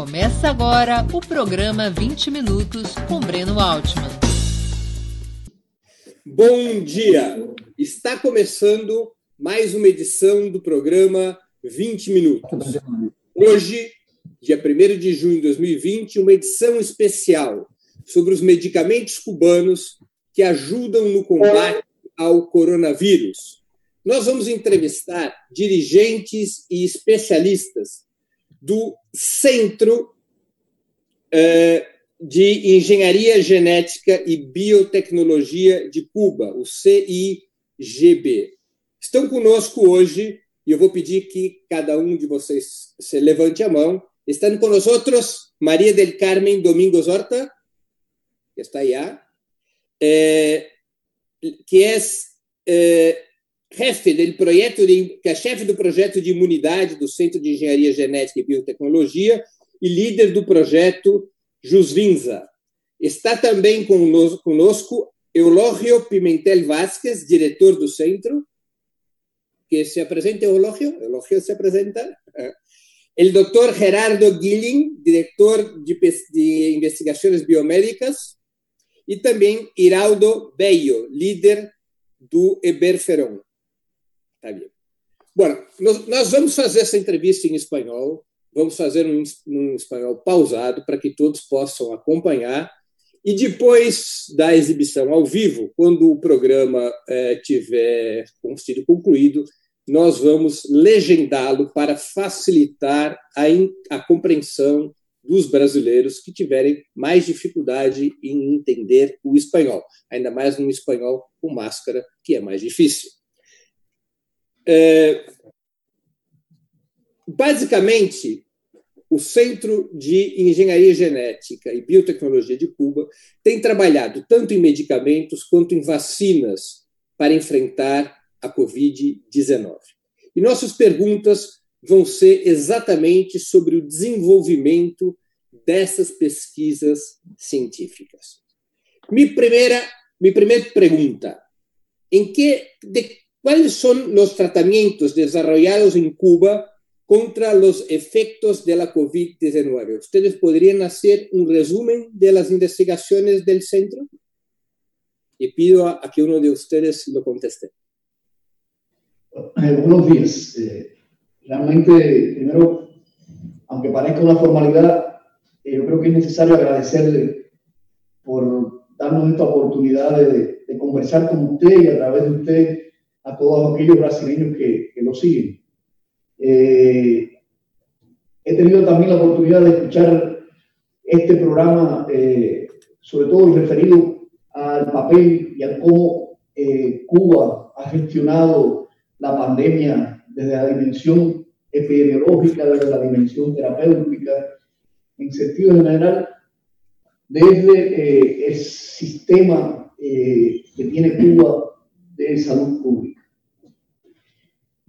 Começa agora o programa 20 Minutos com Breno Altman. Bom dia! Está começando mais uma edição do programa 20 Minutos. Hoje, dia 1 de junho de 2020, uma edição especial sobre os medicamentos cubanos que ajudam no combate ao coronavírus. Nós vamos entrevistar dirigentes e especialistas do Centro eh, de Engenharia Genética e Biotecnologia de Cuba, o CIGB. Estão conosco hoje, e eu vou pedir que cada um de vocês se levante a mão. Estão conosco Maria del Carmen Domingos Horta, que está aí, eh, que é eh, chefe do projeto que é chefe do projeto de imunidade do Centro de Engenharia Genética e Biotecnologia e líder do projeto Jusvinza. Está também conosco, Eulogio Pimentel Vázquez, diretor do centro, que se apresenta, Eulogio, Eulogio se apresenta. El doctor Gerardo Gilling, diretor de, de investigações biomédicas, e também Iraldo Bello, líder do Eberferon. Tá bem. Bom, nós, nós, vamos fazer essa entrevista em espanhol, vamos fazer um, um espanhol pausado para que todos possam acompanhar. E depois da exibição ao vivo, quando o programa é, tiver sido concluído, nós vamos legendá-lo para facilitar a, a compreensão dos brasileiros que tiverem mais dificuldade em entender o espanhol, ainda mais um espanhol com máscara, que é mais difícil. É, basicamente, o Centro de Engenharia Genética e Biotecnologia de Cuba tem trabalhado tanto em medicamentos quanto em vacinas para enfrentar a Covid-19. E nossas perguntas vão ser exatamente sobre o desenvolvimento dessas pesquisas científicas. Minha primeira, minha primeira pergunta: em que, de, quais são os tratamentos desenvolvidos em Cuba contra los efectos de la COVID-19. ¿Ustedes podrían hacer un resumen de las investigaciones del centro? Y pido a, a que uno de ustedes lo conteste. Eh, buenos días. Eh, realmente, primero, aunque parezca una formalidad, eh, yo creo que es necesario agradecerle por darnos esta oportunidad de, de, conversar con usted y a través de usted a todos aquellos brasileños que, que lo siguen. Eh, he tenido también la oportunidad de escuchar este programa, eh, sobre todo referido al papel y a cómo eh, Cuba ha gestionado la pandemia desde la dimensión epidemiológica, desde la dimensión terapéutica, en sentido general, desde el sistema que tiene Cuba de salud pública.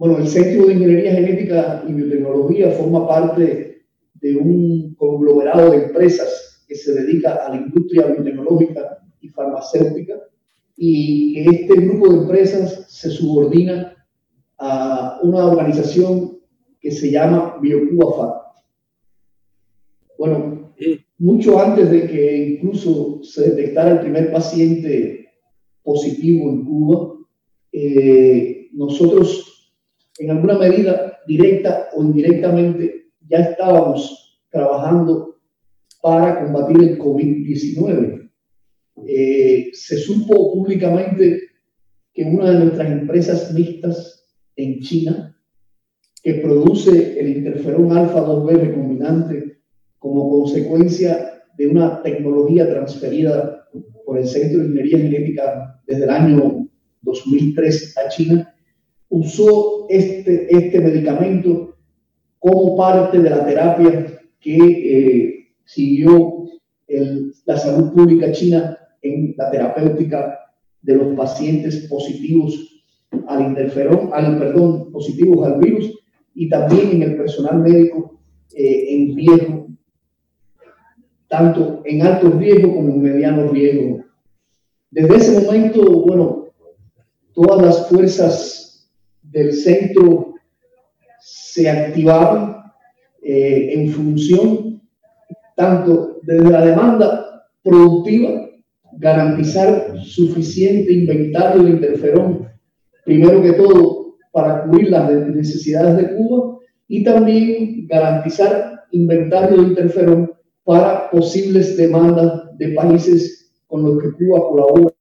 Bueno, el Centro de Ingeniería Genética y Biotecnología forma parte de un conglomerado de empresas que se dedica a la industria biotecnológica y farmacéutica y que este grupo de empresas se subordina a una organización que se llama BioCubaFA. Bueno, mucho antes de que incluso se detectara el primer paciente positivo en Cuba, eh, nosotros en alguna medida, directa o indirectamente, ya estábamos trabajando para combatir el COVID-19. Eh, se supo públicamente que una de nuestras empresas mixtas en China, que produce el interferón alfa 2B recombinante como consecuencia de una tecnología transferida por el Centro de Ingeniería Genética desde el año 2003 a China, usó este, este medicamento como parte de la terapia que eh, siguió la salud pública china en la terapéutica de los pacientes positivos al interferón, al, perdón, positivos al virus y también en el personal médico eh, en riesgo, tanto en alto riesgo como en mediano riesgo. Desde ese momento, bueno, todas las fuerzas del centro se activaron eh, en función tanto desde la demanda productiva, garantizar suficiente inventario de interferón, primero que todo para cubrir las necesidades de Cuba y también garantizar inventario de interferón para posibles demandas de países con los que Cuba colabora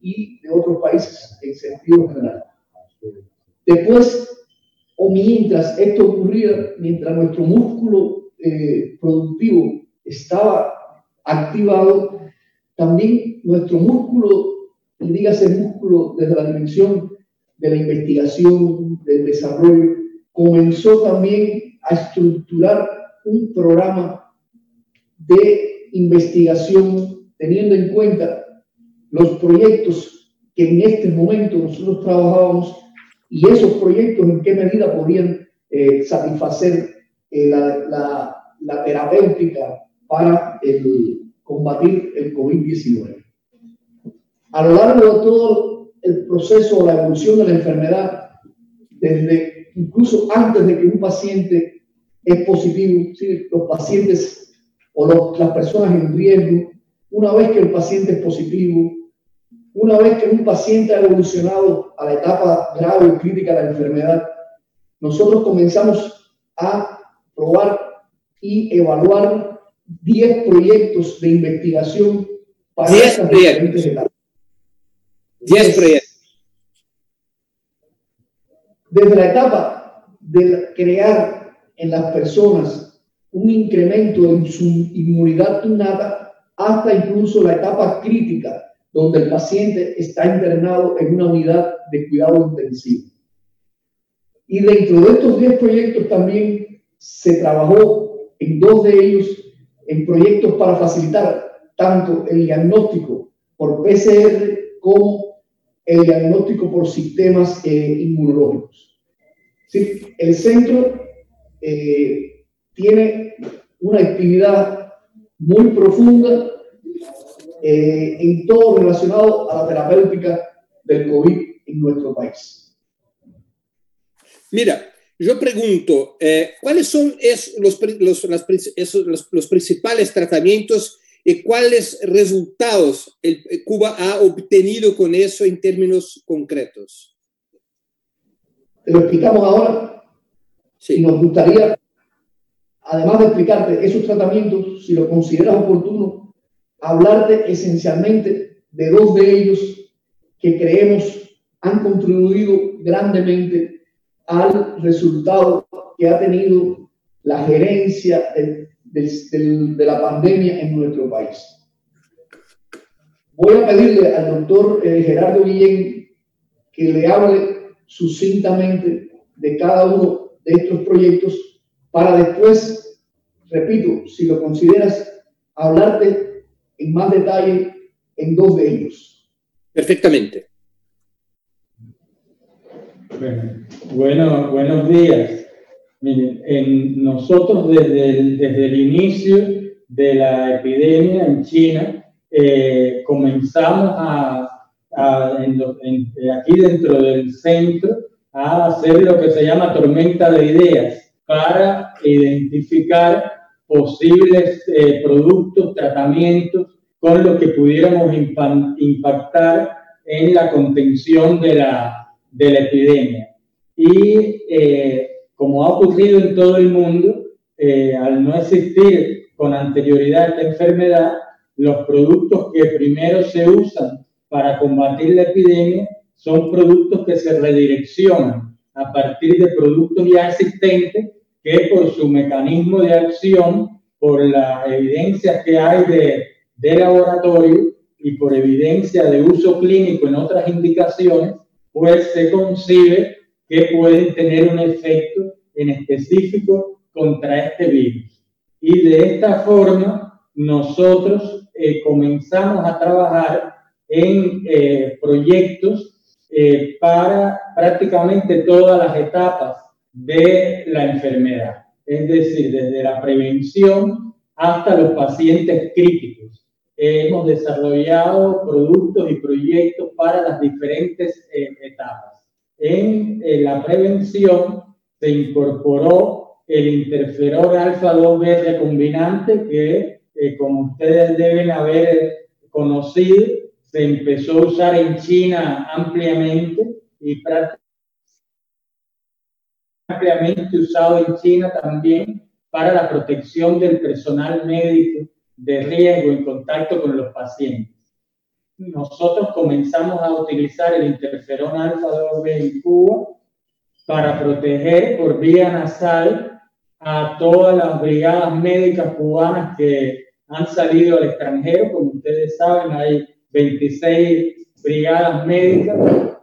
y de otros países en sentido general. Después, o mientras esto ocurría, mientras nuestro músculo eh, productivo estaba activado, también nuestro músculo, y dígase músculo desde la dimensión de la investigación, del desarrollo, comenzó también a estructurar un programa de investigación teniendo en cuenta los proyectos que en este momento nosotros trabajábamos y esos proyectos en qué medida podían eh, satisfacer eh, la, terapéutica para combatir el COVID-19. A lo largo de todo el proceso, la evolución de la enfermedad, desde incluso antes de que un paciente es positivo, los pacientes o las personas en riesgo, una vez que el paciente es positivo, una vez que un paciente ha evolucionado a la etapa grave o crítica de la enfermedad, nosotros comenzamos a probar y evaluar 10 proyectos de investigación para 10 proyectos. 10 proyectos. Desde la etapa de crear en las personas un incremento en su inmunidad innata hasta incluso la etapa crítica donde el paciente está internado en una unidad de cuidado intensivo. Y dentro de estos 10 proyectos también se trabajó en dos de ellos en proyectos para facilitar tanto el diagnóstico por PCR como el diagnóstico por sistemas eh, inmunológicos. El centro eh, tiene una actividad muy profunda eh, en todo relacionado a la terapéutica del COVID en nuestro país. Mira, yo pregunto, eh, ¿cuáles son los, los, los, los, principales tratamientos y cuáles resultados el, eh, Cuba ha obtenido con eso en términos concretos? Te lo explicamos ahora. Sí. Y nos gustaría, además de explicarte esos tratamientos, si lo consideras oportuno, hablarte esencialmente de dos de ellos que creemos han contribuido grandemente al resultado que ha tenido la gerencia de, la pandemia en nuestro país. Voy a pedirle al doctor eh, Gerardo Guillén que le hable sucintamente de cada uno de estos proyectos para después, repito, si lo consideras, hablarte en más detalle en dos de ellos. Perfectamente. Bueno, buenos días. Miren, en nosotros desde el, desde el inicio de la epidemia en China eh, comenzamos a, aquí dentro del centro a hacer lo que se llama tormenta de ideas para identificar posibles eh, productos, tratamientos con lo que pudiéramos impactar en la contención de la, de la epidemia. Y eh, como ha ocurrido en todo el mundo, eh, al no existir con anterioridad esta enfermedad, los productos que primero se usan para combatir la epidemia son productos que se redireccionan a partir de productos ya existentes que por su mecanismo de acción, por las evidencias que hay de, de laboratorio y por evidencia de uso clínico en otras indicaciones, pues se concibe que pueden tener un efecto en específico contra este virus. Y de esta forma, nosotros eh, comenzamos a trabajar en eh, proyectos eh, para prácticamente todas las etapas de la enfermedad, es decir, desde la prevención hasta los pacientes críticos. Hemos desarrollado productos y proyectos para las diferentes eh, etapas. En, la prevención se incorporó el interferón alfa 2B recombinante que, eh, como ustedes deben haber conocido, se empezó a usar en China ampliamente y ampliamente usado en China también para la protección del personal médico de riesgo en contacto con los pacientes. Nosotros comenzamos a utilizar el interferón alfa 2B en Cuba para proteger por vía nasal a todas las brigadas médicas cubanas que han salido al extranjero. Como ustedes saben, hay 26 brigadas médicas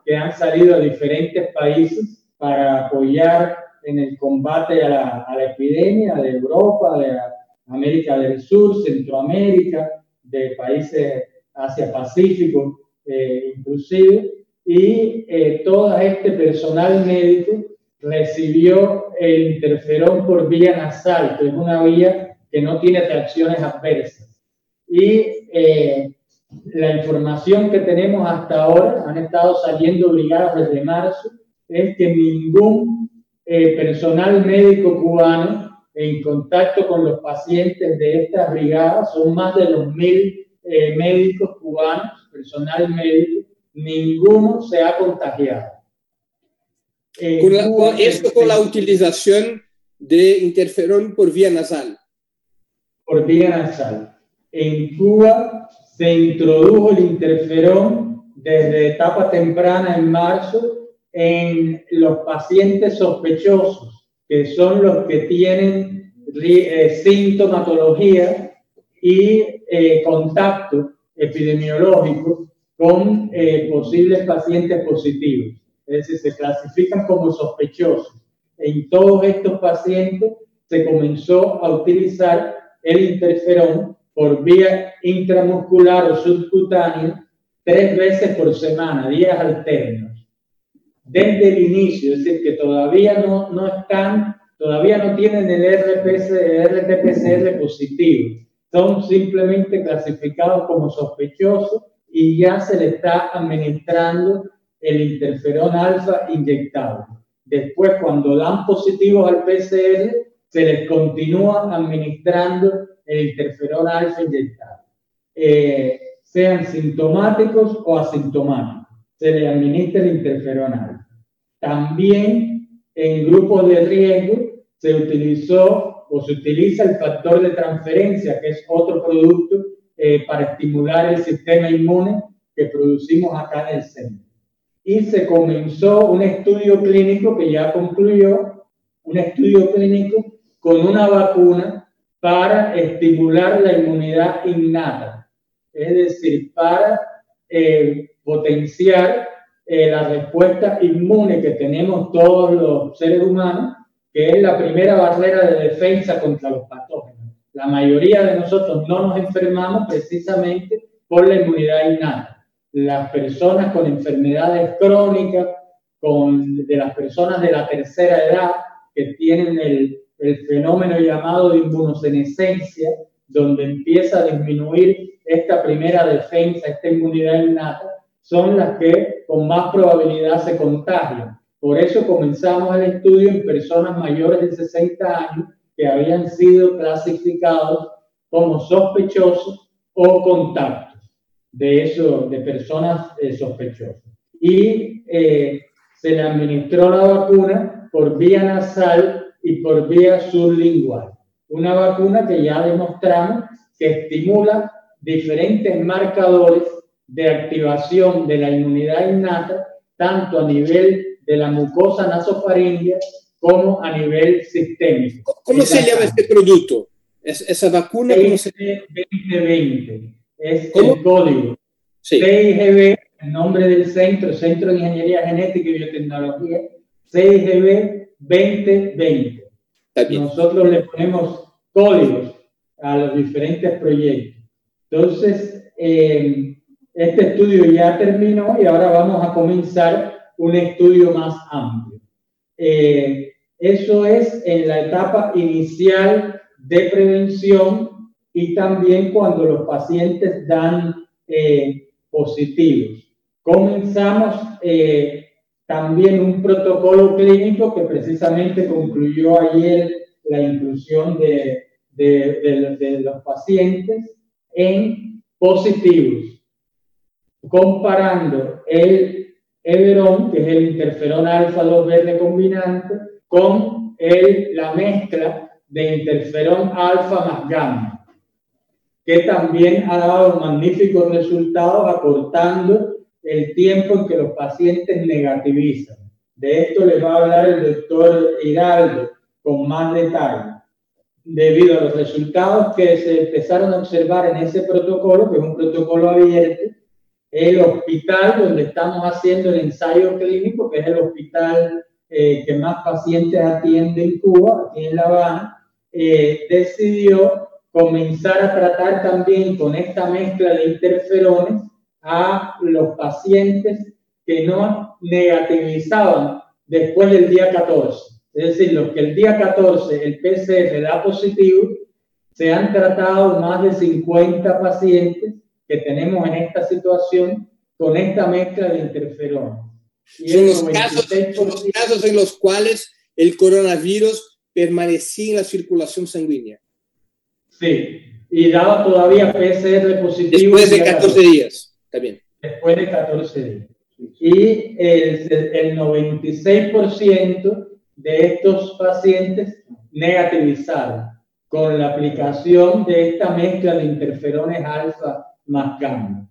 que han salido a diferentes países para apoyar en el combate a la, epidemia de Europa, de América del Sur, Centroamérica, de países Asia-Pacífico eh, inclusive, y eh, todo este personal médico recibió el interferón por vía nasal, que es una vía que no tiene reacciones adversas. Y eh, la información que tenemos hasta ahora, han estado saliendo brigadas desde marzo, es que ningún eh, personal médico cubano en contacto con los pacientes de estas brigadas, son más de los mil eh, médicos cubanos, personal médico, ninguno se ha contagiado. esto con la utilización de interferón por vía nasal. Por vía nasal. En Cuba se introdujo el interferón desde etapa temprana en marzo en los pacientes sospechosos, que son los que tienen eh, sintomatología y eh, contacto epidemiológico con eh, posibles pacientes positivos. Es decir, se clasifican como sospechosos. En todos estos pacientes se comenzó a utilizar el interferón por vía intramuscular o subcutánea tres veces por semana, días alternos. Desde el inicio, es decir, que todavía no, no están, todavía no tienen el RT-PCR positivo. Son simplemente clasificados como sospechosos y ya se le está administrando el interferón alfa inyectado. Después, cuando dan positivos al PCR, se les continúa administrando el interferón alfa inyectado, eh, sean sintomáticos o asintomáticos. Se les administra el interferón alfa. También en grupos de riesgo se utilizó o se utiliza el factor de transferencia, que es otro producto eh, para estimular el sistema inmune que producimos acá en el centro. Y se comenzó un estudio clínico que ya concluyó, un estudio clínico con una vacuna para estimular la inmunidad innata, es decir, para eh, potenciar eh, la respuesta inmune que tenemos todos los seres humanos, que es la primera barrera de defensa contra los patógenos. La mayoría de nosotros no nos enfermamos precisamente por la inmunidad innata. Las personas con enfermedades crónicas, con, de las personas de la tercera edad que tienen el, el fenómeno llamado de inmunosenescencia, donde empieza a disminuir esta primera defensa, esta inmunidad innata, son las que con más probabilidad se contagian. Por eso comenzamos el estudio en personas mayores de 60 años que habían sido clasificados como sospechosos o contactos de eso, de personas eh, sospechosas. Y eh, se le administró la vacuna por vía nasal y por vía sublingual. Una vacuna que ya demostramos que estimula diferentes marcadores de activación de la inmunidad innata, tanto a nivel de la mucosa nasofaringea como a nivel sistémico. ¿Cómo se llama este producto? ¿Esa vacuna? 2020 es el código. Sí. CIGB, el nombre del centro, Centro de Ingeniería Genética y Biotecnología, CIGB 2020. Nosotros le ponemos códigos a los diferentes proyectos. Entonces, eh, este estudio ya terminó y ahora vamos a comenzar un estudio más amplio. Eh, eso es en la etapa inicial de prevención y también cuando los pacientes dan eh, positivos. Comenzamos eh, también un protocolo clínico que precisamente concluyó ayer la inclusión de, de, de los pacientes en positivos, comparando el Everón, que es el interferón alfa 2B recombinante, con el, la mezcla de interferón alfa más gamma, que también ha dado magníficos resultados acortando el tiempo en que los pacientes negativizan. De esto les va a hablar el doctor Hidalgo con más detalle, debido a los resultados que se empezaron a observar en ese protocolo, que es un protocolo abierto, el hospital donde estamos haciendo el ensayo clínico, que es el hospital eh, que más pacientes atiende en Cuba, aquí en La Habana, eh, decidió comenzar a tratar también con esta mezcla de interferones a los pacientes que no negativizaban después del día 14. Es decir, los que el día 14 el PCR da positivo, se han tratado más de 50 pacientes que tenemos en esta situación con esta mezcla de interferones. son los, casos, los casos en los cuales el coronavirus permanecía en la circulación sanguínea. Sí, y daba todavía PCR positivo. Después de 14 días, también. Después de 14 días. Y el, el 96% de estos pacientes negativizaron con la aplicación de esta mezcla de interferones alfa más gamma.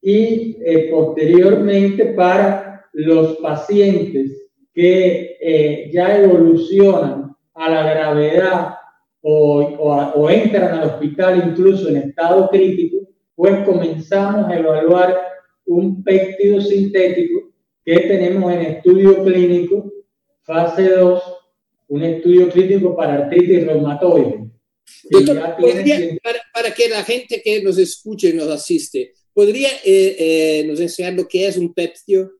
Y eh, posteriormente para los pacientes que eh, ya evolucionan a la gravedad o, o, entran al hospital incluso en estado crítico, pues comenzamos a evaluar un péptido sintético que tenemos en estudio clínico, fase 2, un estudio clínico para artritis reumatoide. Para, que la gente que nos escuche y nos asiste, ¿podría eh, eh, nos enseñar lo que es un péptido?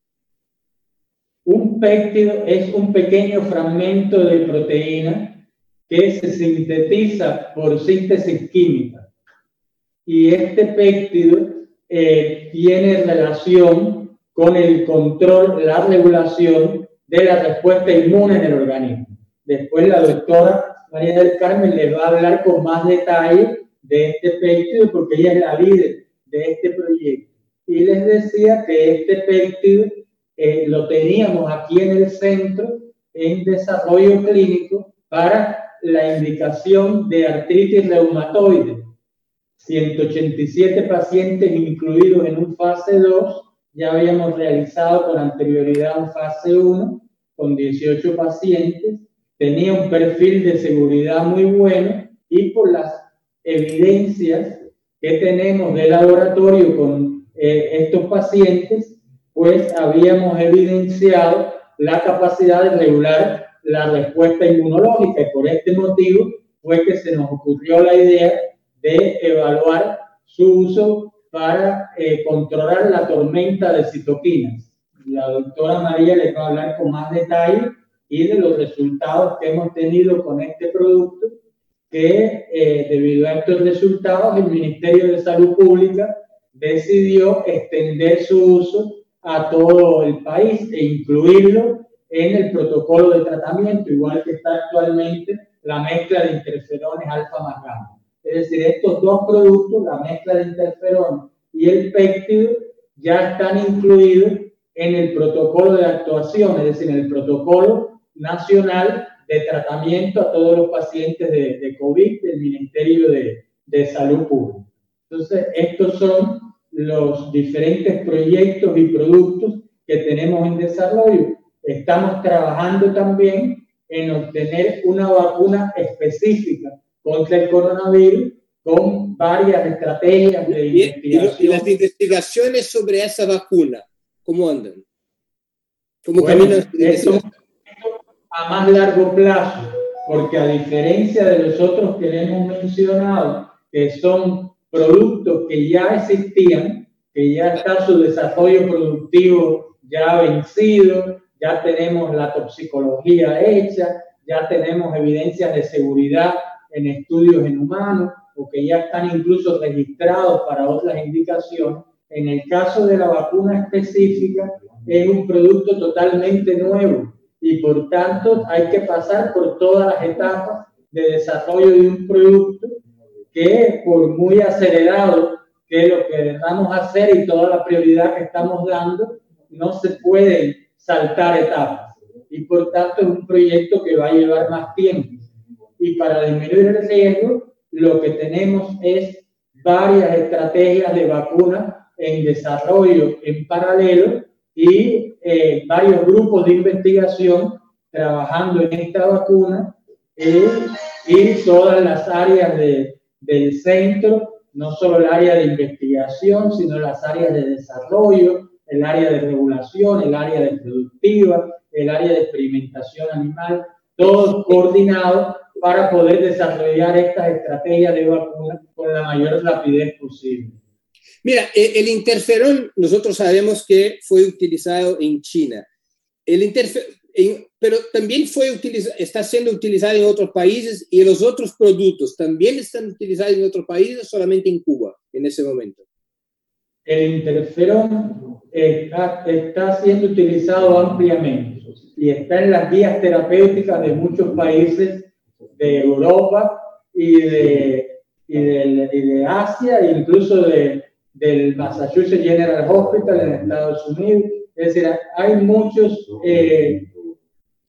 Un péptido es un pequeño fragmento de proteína que se sintetiza por síntesis química. Y este péptido eh, tiene relación con el control, la regulación de la respuesta inmune en el organismo. Después la doctora María del Carmen les va a hablar con más detalle de este péptido porque ella es la líder de este proyecto. Y les decía que este péptido eh, lo teníamos aquí en el centro en desarrollo clínico para la indicación de artritis reumatoide. 187 pacientes incluidos en un fase 2, ya habíamos realizado con anterioridad un fase 1 con 18 pacientes, tenía un perfil de seguridad muy bueno y por las evidencias que tenemos de laboratorio con eh, estos pacientes, pues habíamos evidenciado la capacidad de regular la respuesta inmunológica y por este motivo fue que se nos ocurrió la idea de evaluar su uso para eh, controlar la tormenta de citoquinas. La doctora María les va a hablar con más detalle y de los resultados que hemos tenido con este producto, que eh, debido a estos resultados el Ministerio de Salud Pública decidió extender su uso a todo el país e incluirlo en el protocolo de tratamiento, igual que está actualmente la mezcla de interferones alfa más gamma. Es decir, estos dos productos, la mezcla de interferón y el péptido, ya están incluidos en el protocolo de actuación, es decir, en el protocolo nacional de tratamiento a todos los pacientes de, de COVID del Ministerio de, de Salud Pública. Entonces, estos son los diferentes proyectos y productos que tenemos en desarrollo estamos trabajando también en obtener una vacuna específica contra el coronavirus con varias estrategias de investigación. ¿Y, las investigaciones sobre esa vacuna, cómo andan? ¿Cómo caminan? Eso a más largo plazo, porque a diferencia de los otros que le hemos mencionado, que son productos que ya existían, que ya está su desarrollo productivo ya vencido, ya tenemos la toxicología hecha, ya tenemos evidencias de seguridad en estudios en humanos o que ya están incluso registrados para otras indicaciones. En el caso de la vacuna específica, es un producto totalmente nuevo y por tanto hay que pasar por todas las etapas de desarrollo de un producto que por muy acelerado que lo que a hacer y toda la prioridad que estamos dando, no se puede saltar etapas. Y por tanto es un proyecto que va a llevar más tiempo. Y para disminuir el riesgo, lo que tenemos es varias estrategias de vacunas en desarrollo en paralelo y eh, varios grupos de investigación trabajando en esta vacuna y todas las áreas de, del centro, no solo el área de investigación, sino las áreas de desarrollo, el área de regulación, el área de productiva, el área de experimentación animal, todo coordinado para poder desarrollar estas estrategias de vacuna con la mayor rapidez posible. Mira, e, el interferón, nosotros sabemos que fue utilizado en China. El interferón, pero también fue está siendo utilizado en otros países y los otros productos también están utilizados en otros países, solamente en Cuba en ese momento. El interferón está, está siendo utilizado ampliamente y está en las guías terapéuticas de muchos países de Europa y de, y de, y de Asia, incluso de, del Massachusetts General Hospital en Estados Unidos. Es decir, hay muchos, eh,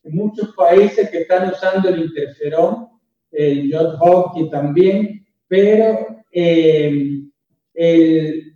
muchos países que están usando el interferón, el John Hopkins también, pero eh, el,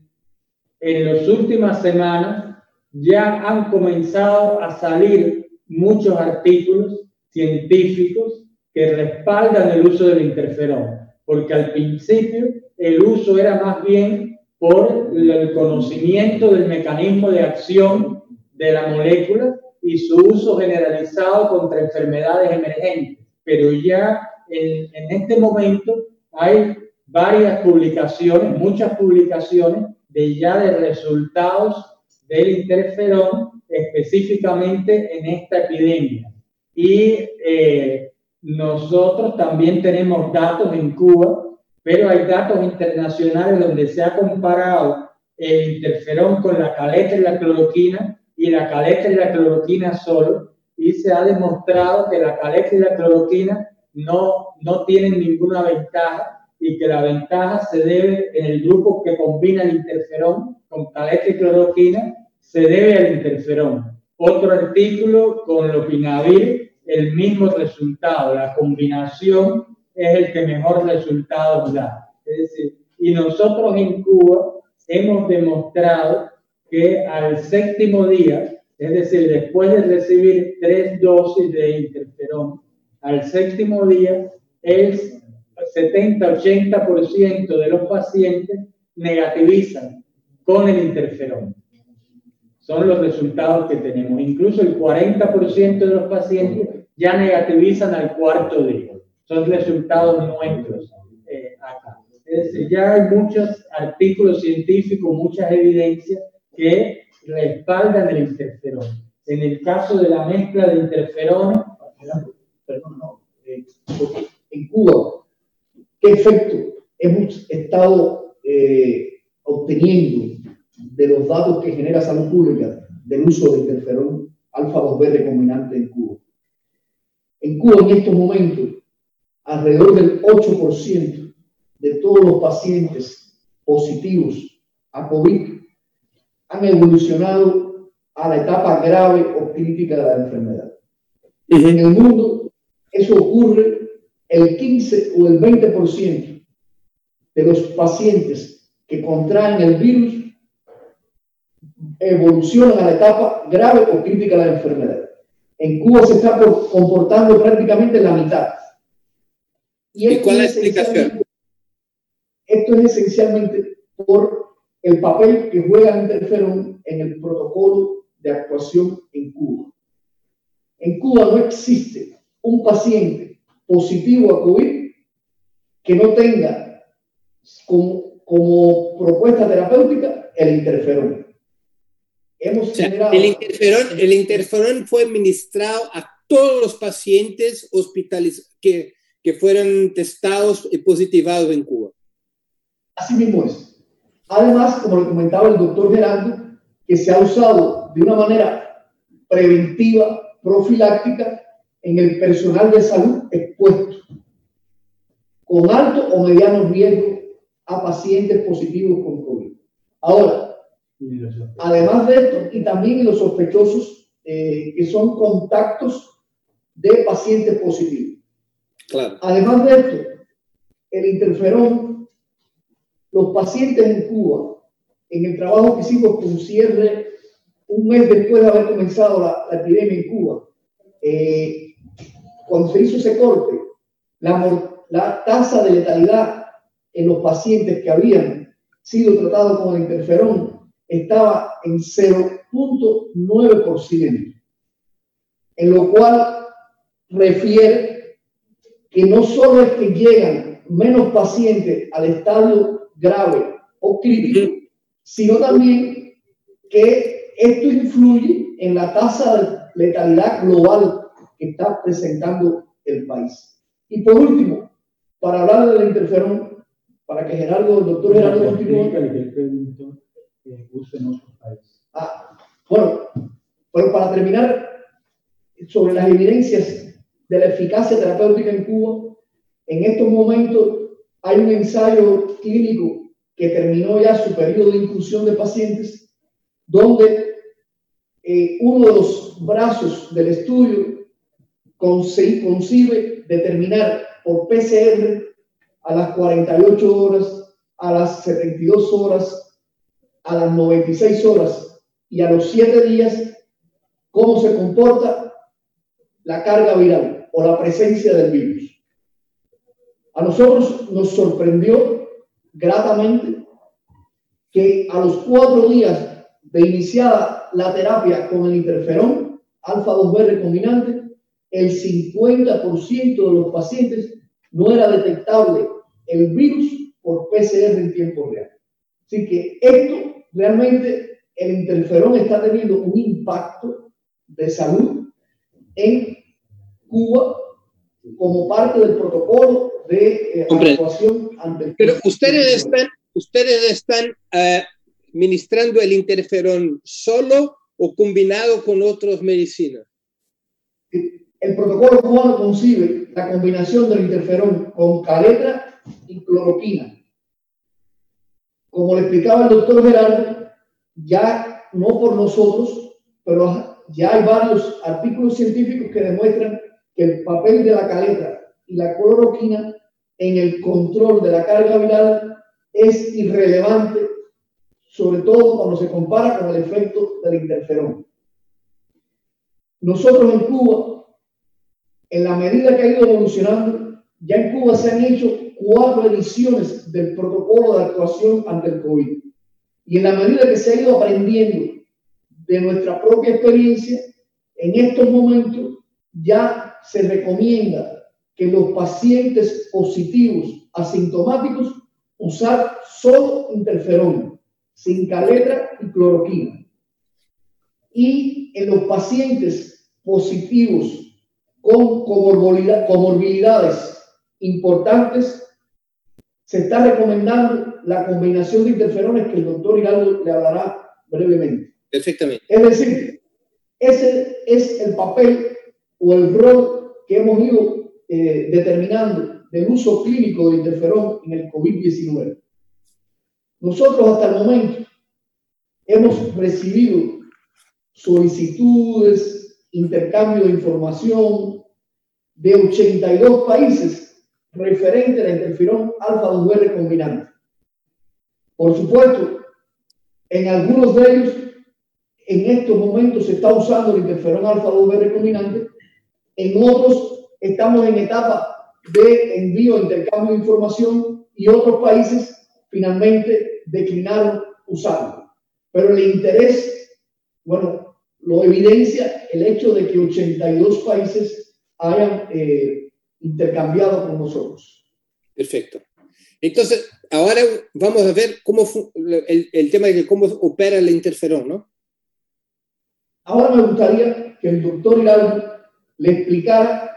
en las últimas semanas ya han comenzado a salir muchos artículos científicos que respaldan el uso del interferón, porque al principio el uso era más bien por el conocimiento del mecanismo de acción de la molécula y su uso generalizado contra enfermedades emergentes. Pero ya en, en este momento hay varias publicaciones, muchas publicaciones de ya de resultados del interferón específicamente en esta epidemia. Y eh, nosotros también tenemos datos en Cuba, pero hay datos internacionales donde se ha comparado el interferón con la caleta y la cloroquina y la caleta y la cloroquina solo, y se ha demostrado que la caleta y la cloroquina no, no tienen ninguna ventaja y que la ventaja se debe en el grupo que combina el interferón con caleta y cloroquina, se debe al interferón. Otro artículo con lopinavir, el mismo resultado, la combinación es el que mejor resultado da. Es decir, y nosotros en Cuba hemos demostrado que al séptimo día, es decir, después de recibir tres dosis de interferón, al séptimo día, el 70-80% de los pacientes negativizan con el interferón. Son los resultados que tenemos. Incluso el 40% de los pacientes ya negativizan al cuarto día son resultados nuestros eh, acá. Es decir, ya hay muchos artículos científicos, muchas evidencias que respaldan el interferón. En el caso de la mezcla de interferón, perdón, no, eh, en Cuba, ¿qué efecto hemos estado eh, obteniendo de los datos que genera salud pública del uso de interferón alfa 2B recombinante en Cuba? En Cuba, en estos momentos, alrededor del 8% de todos los pacientes positivos a COVID han evolucionado a la etapa grave o crítica de la enfermedad. En el mundo, eso ocurre el 15 o el 20% de los pacientes que contraen el virus evolucionan a la etapa grave o crítica de la enfermedad. En Cuba se está comportando prácticamente la mitad. ¿Y, cuál es la explicación? Esto es esencialmente por el papel que juega el interferón en el protocolo de actuación en Cuba. En Cuba no existe un paciente positivo a COVID que no tenga como, como propuesta terapéutica el interferón. Hemos el, interferón, el interferón fue administrado a todos los pacientes hospitalizados que que fueran testados y positivados en Cuba. Así mismo es. Además, como lo comentaba el doctor Gerardo, que se ha usado de una manera preventiva, profiláctica, en el personal de salud expuesto. con alto o mediano riesgo a pacientes positivos con COVID. Ahora, además de esto, y también los sospechosos eh, que son contactos de pacientes positivos. Además de esto, el interferón, los pacientes en Cuba, en el trabajo que hicimos con cierre un mes después de haber comenzado la, epidemia en Cuba, eh, cuando se hizo ese corte, la, la tasa de letalidad en los pacientes que habían sido tratados con el interferón estaba en 0.9%, en lo cual refiere que no solo es que llegan menos pacientes al estadio grave o crítico, sino también que esto influye en la tasa de letalidad global que está presentando el país. Y por último, para hablar del interferón, para que Gerardo, el doctor Gerardo continúe. Ah, bueno, pero para terminar, sobre las evidencias de la eficacia terapéutica en Cuba, en estos momentos hay un ensayo clínico que terminó ya su periodo de inclusión de pacientes, donde eh, uno de los brazos del estudio concibe determinar por PCR a las 48 horas, a las 72 horas, a las 96 horas y a los 7 días cómo se comporta la carga viral o la presencia del virus. A nosotros nos sorprendió gratamente que a los cuatro días de iniciada la terapia con el interferón alfa-2b recombinante, el 50% de los pacientes no era detectable el virus por PCR en tiempo real. Así que esto realmente, el interferón está teniendo un impacto de salud en Cuba como parte del protocolo de eh, actuación ante Pero ustedes están, ustedes están uh, ministrando el interferón solo o combinado con otras medicinas. El protocolo cubano concibe la combinación del interferón con caletra y cloroquina. Como le explicaba el doctor Gerardo, ya no por nosotros, pero ya hay varios artículos científicos que demuestran que el papel de la caletra y la cloroquina en el control de la carga viral es irrelevante, sobre todo cuando se compara con el efecto del interferón. Nosotros en Cuba, en la medida que ha ido evolucionando, ya en Cuba se han hecho cuatro ediciones del protocolo de actuación ante el COVID. Y en la medida que se ha ido aprendiendo de nuestra propia experiencia, en estos momentos ya se recomienda que los pacientes positivos asintomáticos usar solo interferón, sin caletra y cloroquina. Y en los pacientes positivos con comorbilidades importantes, se está recomendando la combinación de interferones que el doctor Hidalgo le hablará brevemente. Perfectamente. Es decir, ese es el papel o el rol que hemos ido eh, determinando del uso clínico de interferón en el COVID-19. Nosotros hasta el momento hemos recibido solicitudes, intercambio de información de 82 países referente al interferón alfa-2b recombinante. Por supuesto, en algunos de ellos, en estos momentos se está usando el interferón alfa-2b recombinante en otros estamos en etapa de envío, intercambio de información y otros países finalmente declinaron usarlo. Pero el interés, bueno, lo evidencia el hecho de que 82 países hayan eh, intercambiado con nosotros. Perfecto. Entonces, ahora vamos a ver cómo el, el tema de cómo opera el interferón, ¿no? Ahora me gustaría que el doctor Hidalgo le explicara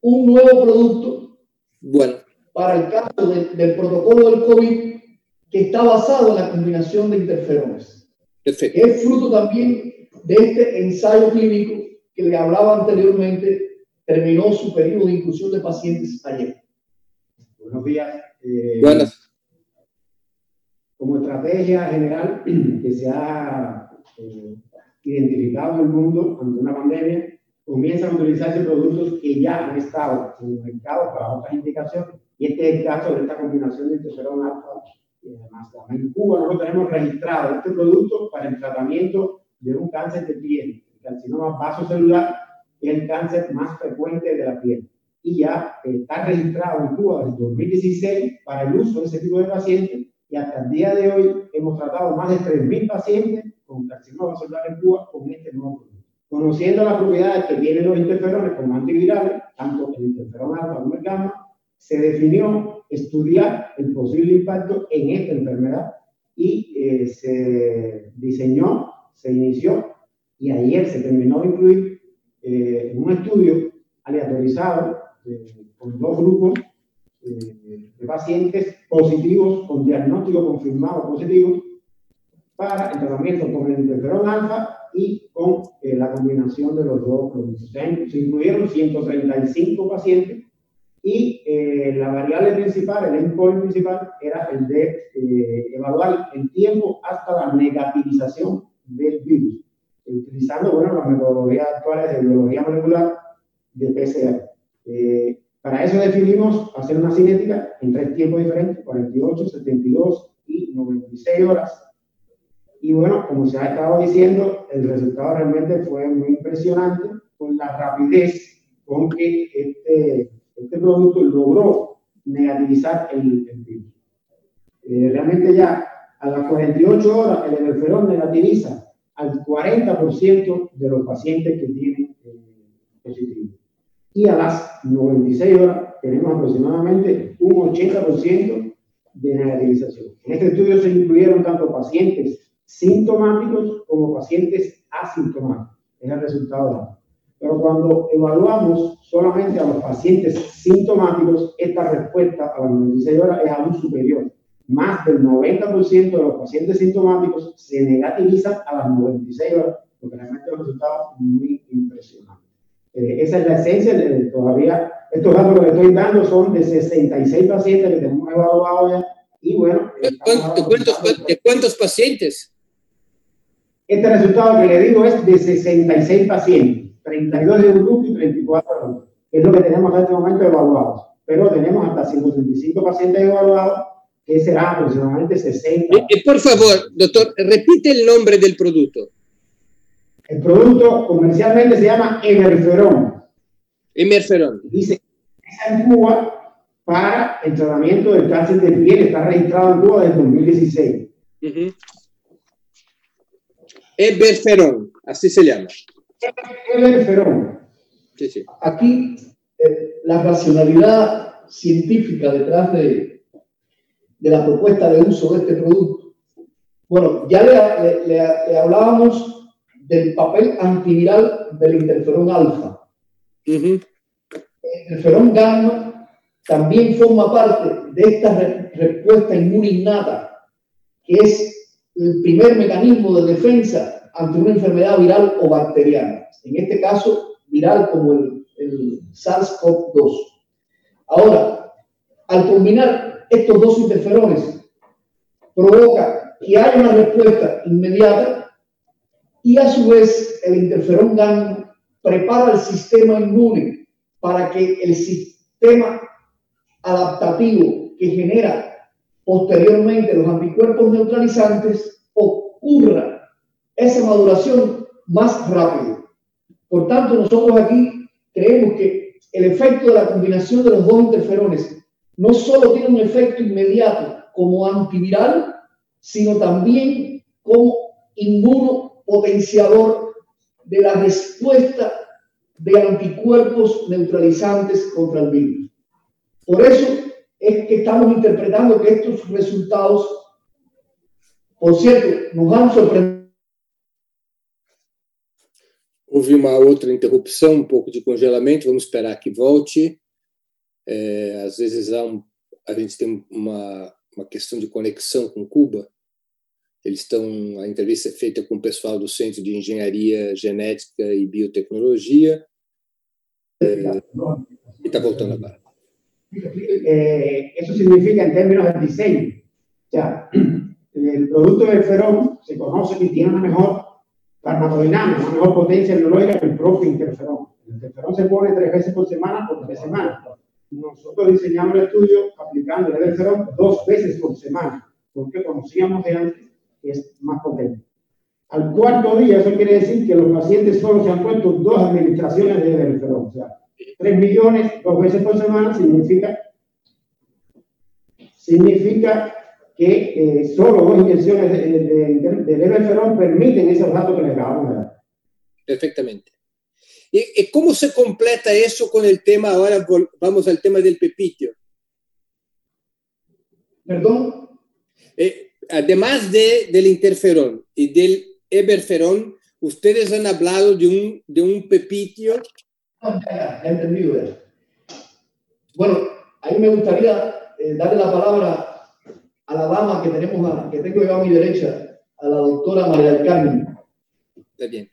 un nuevo producto bueno. para el caso del protocolo del COVID que está basado en la combinación de interferones. Perfecto. Es fruto también de este ensayo clínico que le hablaba anteriormente, terminó su periodo de inclusión de pacientes ayer. buenos días. Eh, Buenas. Como estrategia general que se ha eh, identificado en el mundo ante una pandemia, comienzan a utilizarse productos que ya han estado en el mercado para otras indicaciones. Y este es el caso de esta combinación de interferón alfa y además En Cuba nosotros tenemos registrado este producto para el tratamiento de un cáncer de piel, el carcinoma vasocelular, que es el cáncer más frecuente de la piel. Y ya está registrado en Cuba desde 2016 para el uso de ese tipo de pacientes y hasta el día de hoy hemos tratado más de 3.000 pacientes con carcinoma vasocelular en Cuba con este nuevo producto. Conociendo las propiedades que tienen los interferones como antivirales, tanto el interferón alfa como el gamma, se definió estudiar el posible impacto en esta enfermedad y eh, se diseñó, se inició y ayer se terminó de incluir eh, un estudio aleatorizado eh, con dos grupos de pacientes positivos con diagnóstico confirmado positivo para el tratamiento con el interferón alfa y con eh, la combinación de los dos productos. Se, incluyeron 135 pacientes y eh, la variable principal, el endpoint principal, era el de eh, evaluar el tiempo hasta la negativización del virus, utilizando bueno, las metodologías actuales de biología molecular de PCR. Para eso definimos hacer una cinética en tres tiempos diferentes, 48, 72 y 96 horas, y bueno, como se ha estado diciendo, el resultado realmente fue muy impresionante con la rapidez con que este, este producto logró negativizar el, virus. Eh, realmente ya a las 48 horas el interferón negativiza al 40% de los pacientes que tienen eh, positivo. Y a las 96 horas tenemos aproximadamente un 80% de negativización. En este estudio se incluyeron tanto pacientes sintomáticos como pacientes asintomáticos. Es el resultado Pero cuando evaluamos solamente a los pacientes sintomáticos, esta respuesta a las 96 horas es aún superior. Más del 90% de los pacientes sintomáticos se negativizan a las 96 horas, porque realmente los resultados muy impresionantes. Eh, esa es la esencia de todavía. Estos datos que estoy dando son de 66 pacientes que tenemos evaluados ya. Y bueno. ¿De cuántos pacientes? Este resultado que le digo es de 66 pacientes, 32 de un grupo y 34 de otro. Es lo que tenemos en este momento evaluados. Pero tenemos hasta 135 pacientes evaluados, que será aproximadamente 60. Eh, eh, por favor, doctor, repite el nombre del producto. El producto comercialmente se llama Emerferón. Emerferón. Dice, está en Cuba para el tratamiento del cáncer de piel. Está registrado en Cuba desde 2016. Uh Eberferón, así se llama. Eberferón. Sí, sí. Aquí eh, la racionalidad científica detrás de, de, la propuesta de uso de este producto. Bueno, ya le, le, hablábamos del papel antiviral del interferón alfa. El interferón gamma también forma parte de esta respuesta inmune innata, que es el primer mecanismo de defensa ante una enfermedad viral o bacteriana. En este caso, viral como el, el SARS-CoV-2. Ahora, al combinar estos dos interferones, provoca que haya una respuesta inmediata y a su vez el interferón gamma prepara el sistema inmune para que el sistema adaptativo que genera posteriormente los anticuerpos neutralizantes, ocurra esa maduración más rápido. Por tanto, nosotros aquí creemos que el efecto de la combinación de los dos interferones no solo tiene un efecto inmediato como antiviral, sino también como inmunopotenciador de la respuesta de anticuerpos neutralizantes contra el virus. Por eso es que estamos interpretando que estos resultados, por cierto, nos han sorprendido. Houve uma outra interrupção, um pouco de congelamento, vamos esperar que volte. É, às vezes há um, a gente tem uma, uma questão de conexão com Cuba. Eles estão, a entrevista é feita com o pessoal do Centro de Engenharia Genética e Biotecnologia. É, e está voltando agora. Eh, eso significa en términos de diseño. O sea, el del ferón se conoce que tiene una mejor farmacodinámica, una mejor potencia neurológica que el propio interferón. El interferón se pone tres veces por semana por tres semanas. Nosotros diseñamos el estudio aplicando el interferón dos veces por semana, porque conocíamos de antes es más potente. Al cuarto día, eso quiere decir que los pacientes solo se han puesto dos administraciones de interferón. O sea, 3 millones dos veces por semana significa, significa que eh, solo dos inyecciones de, de, de, permiten esos datos que le acabamos de dar. Perfectamente. ¿Y, cómo se completa eso con el tema? Ahora vamos al tema del pepitio. Perdón. Eh, además de, del interferón y del eberferón, ustedes han hablado de un, de un pepitio. Bueno, a mí me gustaría eh, darle la palabra a la dama que tenemos, que tengo yo a mi derecha, a la doctora María del Carmen. Está bien.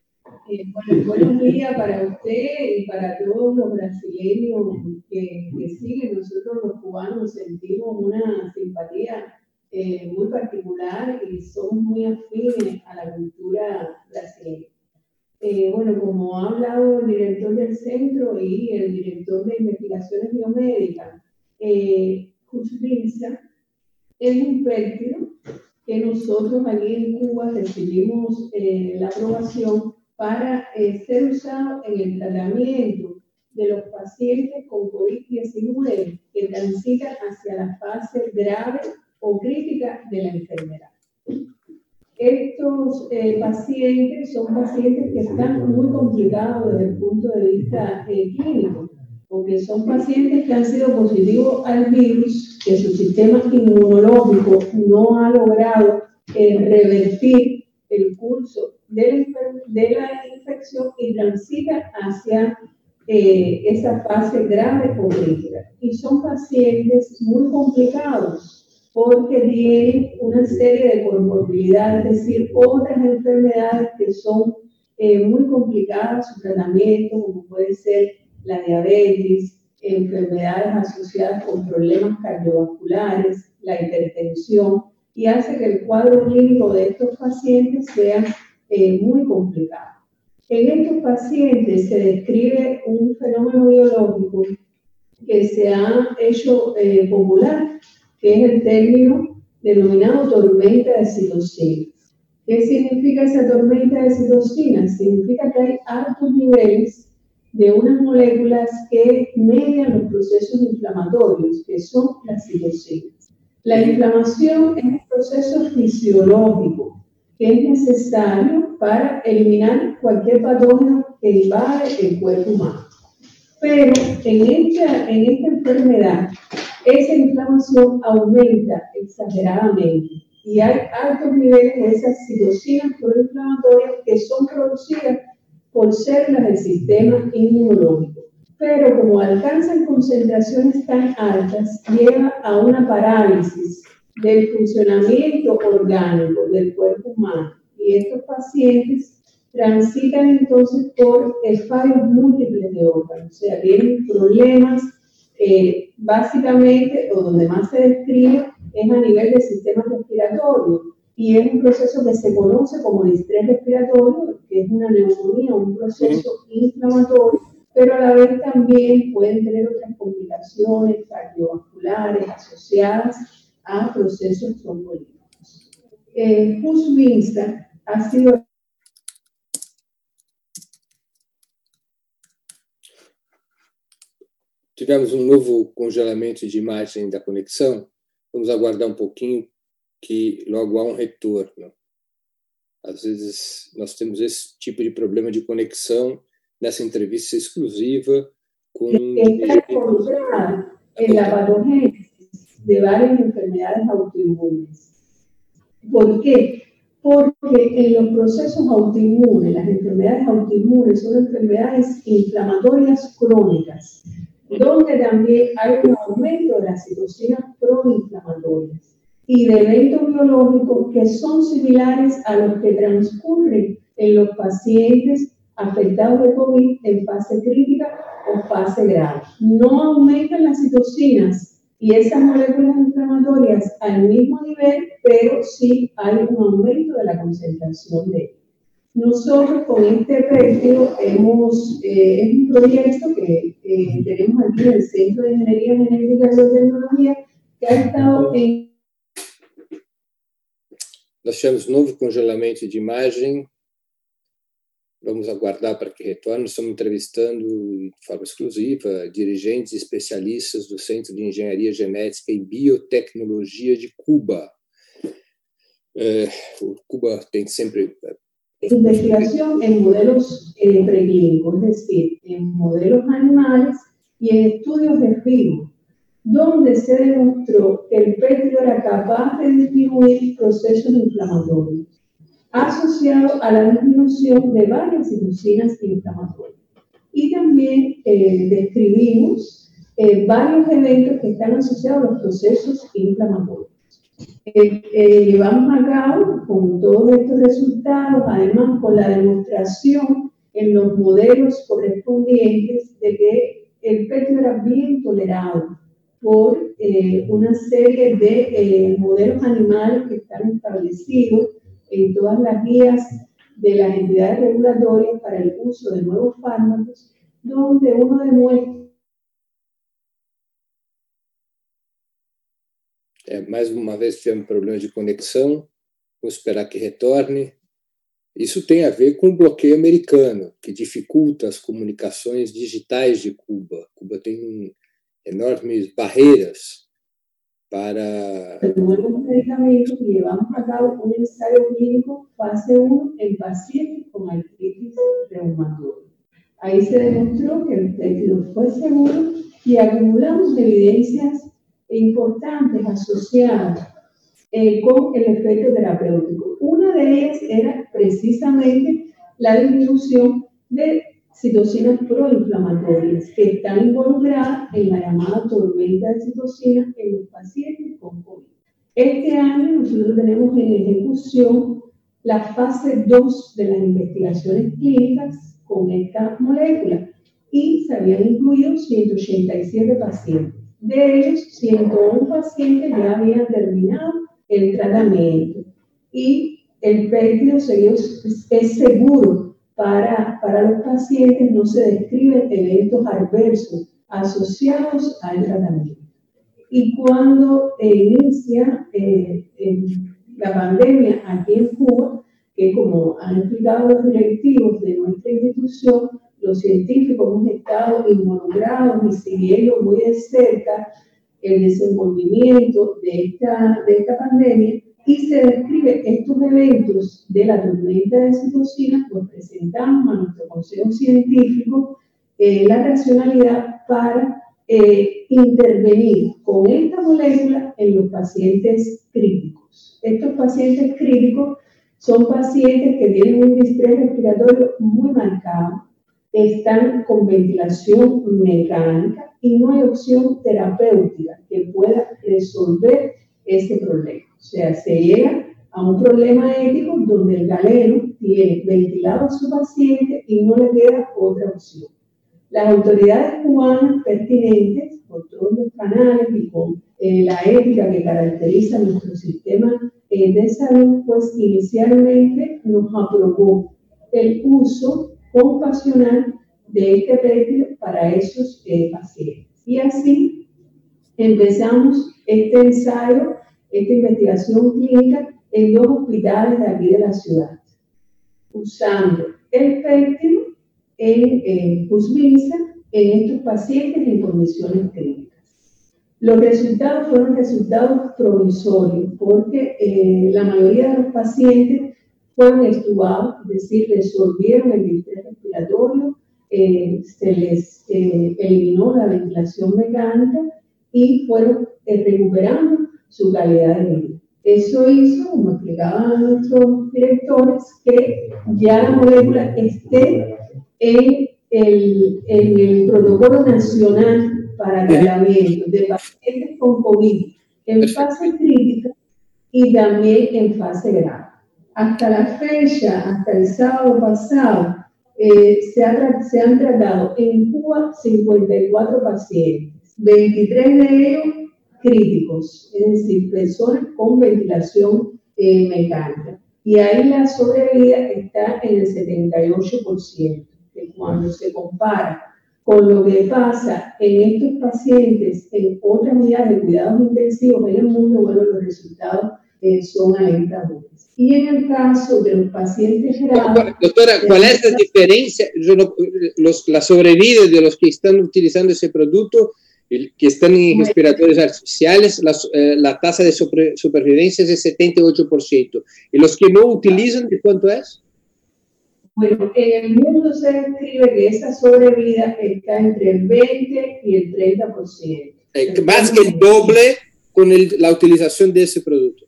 Eh, bueno, buenos días para usted y para todos los brasileños que, que siguen. Nosotros los cubanos sentimos una simpatía eh, muy particular y somos muy afines a la cultura brasileña. Eh, bueno, como ha hablado el director del centro y el director de investigaciones biomédicas, eh, es un péptido que nosotros aquí en Cuba recibimos eh, la aprobación para eh, ser usado en el tratamiento de los pacientes con COVID-19 que transitan hacia la fase grave o crítica de la enfermedad. Estos eh, pacientes son pacientes que están muy complicados desde el punto de vista clínico porque son pacientes que han sido positivos al virus, que su sistema inmunológico no ha logrado eh, revertir el curso de la, infección y transita hacia eh, esa fase grave o crítica. Y son pacientes muy complicados porque tienen una serie de comorbilidades, es decir, otras enfermedades que son eh, muy complicadas su tratamiento, como puede ser la diabetes, enfermedades asociadas con problemas cardiovasculares, la hipertensión, y hace que el cuadro clínico de estos pacientes sea eh, muy complicado. En estos pacientes se describe un fenómeno biológico que se ha hecho eh, popular, que es el término denominado tormenta de citocinas. ¿Qué significa esa tormenta de citocinas? Significa que hay altos niveles de unas moléculas que median los procesos inflamatorios, que son las citocinas. La inflamación es un proceso fisiológico que es necesario para eliminar cualquier patógeno que invade el cuerpo humano. Pero en esta, en esta enfermedad, esa inflamación aumenta exageradamente y hay altos niveles de esas citocinas proinflamatorias que son producidas por células del sistema inmunológico. Pero como alcanzan concentraciones tan altas, lleva a una parálisis del funcionamiento orgánico del cuerpo humano. Y estos pacientes transitan entonces por fallos múltiples de órganos, o sea, tienen problemas eh, básicamente, o donde más se describe, es a nivel del sistema respiratorio, y es un proceso que se conoce como distrés respiratorio, que es una neumonía, un proceso inflamatorio, pero a la vez también pueden tener otras complicaciones cardiovasculares asociadas a procesos trombolíticos. Eh, Vinsta ha sido Tivemos um novo congelamento de imagem da conexão. Vamos aguardar um pouquinho que logo há um retorno. Às vezes nós temos esse tipo de problema de conexão nessa entrevista exclusiva com. en la patogénesis de varias enfermedades autoinmunes. ¿Por qué? Porque en los procesos autoinmunes, las enfermedades autoinmunes son enfermedades inflamatorias crónicas, donde también hay un aumento de las citocinas proinflamatorias y de eventos biológicos que son similares a los que transcurren en los pacientes afectados de COVID en fase crítica o fase grave. No aumentan las citocinas y esas moléculas inflamatorias al mismo nivel, pero sí hay un aumento de la concentración de nosotros con este proyecto hemos, eh, es un proyecto que eh, tenemos aquí en el Centro de Ingeniería Genética y Biotecnología que ha estado em Nós tivemos novo congelamento de imagem. Vamos aguardar para que retorne. Estamos entrevistando de forma exclusiva dirigentes e especialistas do Centro de Engenharia Genética e Biotecnologia de Cuba. É, o Cuba tem sempre investigación en modelos eh, preclínicos, es decir, en modelos animales y en estudios de FIGO, donde se demostró que el petrio era capaz de disminuir procesos inflamatorios asociados a la disminución de varias citocinas inflamatorias. Y también eh, describimos eh, varios eventos que están asociados a los procesos inflamatorios. Eh, eh, llevamos a cabo con todos estos resultados, además con la demostración en los modelos correspondientes de que el petro era bien tolerado por eh, una serie de modelos animales que están establecidos en todas las guías de las entidades regulatorias para el uso de nuevos fármacos, donde uno demuestra É, mais uma vez tivemos problemas de conexão, vamos esperar que retorne. Isso tem a ver com o bloqueio americano, que dificulta as comunicações digitais de Cuba. Cuba tem enormes barreiras para. Medicamento que levamos a cabo um ensaio clínico fase 1 em pacientes com artritis reumatoide. Aí se demonstrou que o tejido foi seguro e acumulamos evidências importantes asociadas eh, con el efecto terapéutico. Una de ellas era precisamente la disminución de citocinas proinflamatorias que están involucradas en la llamada tormenta de citocinas en los pacientes con COVID. Este año nosotros tenemos en ejecución la fase 2 de las investigaciones clínicas con esta molécula y se habían incluido 187 pacientes. De ellos, 101 pacientes ya habían terminado el tratamiento y el pétreo es seguro para, para los pacientes, no se describen eventos adversos asociados al tratamiento. Y cuando inicia eh, la pandemia aquí en Cuba, que como han explicado los directivos de nuestra institución, los científicos hemos estado involucrados y siguiendo muy de cerca el desenvolvimiento de esta, de esta pandemia y se describe estos eventos de la tormenta de citocinas, pues presentamos a nuestro consejo científico eh, la racionalidad para eh, intervenir con esta molécula en los pacientes críticos. Estos pacientes críticos son pacientes que tienen un distrés respiratorio muy marcado, están con ventilación mecánica y no hay opción terapéutica que pueda resolver ese problema. O sea, se llega a un problema ético donde el galeno tiene ventilado a su paciente y no le queda otra opción. Las autoridades cubanas pertinentes, por todos los canales y con eh, la ética que caracteriza nuestro sistema eh, de salud, pues inicialmente nos aprobó el uso compasional de este pedio para esos eh, pacientes. Y así empezamos este ensayo, esta investigación clínica en dos hospitales de aquí de la ciudad, usando el péptido en eh, en estos pacientes en condiciones clínicas. Los resultados fueron resultados provisorios porque eh, la mayoría de los pacientes fueron estubados, es decir, resolvieron el distrés respiratorio, eh, se les eh, eliminó la ventilación mecánica y fueron eh, recuperando su calidad de vida. Eso hizo, como explicaban nuestros directores, que ya la molécula esté en el, en el protocolo nacional para tratamiento de pacientes con COVID en fase crítica y también en fase grave. Hasta la fecha, hasta el sábado pasado, eh, se, se han tratado en Cuba 54 pacientes, 23 de ellos críticos, es decir, personas con ventilación eh, mecánica. Y ahí la sobrevida está en el 78%, que cuando se compara con lo que pasa en estos pacientes en otras unidades de cuidados intensivos en el mundo, bueno, los resultados eh, son alentadores. Y en el caso de los pacientes graves... Doctora, ¿cuál es la diferencia? Los, la sobrevida de los que están utilizando ese producto que están en respiradores artificiales, eh, la tasa de supervivencia es de 78%. ¿Y los que no utilizan, de cuánto es? Bueno, en el mundo se describe que esa sobrevida está entre el 20 y el 30%. Eh, más que el doble con la utilización de ese producto.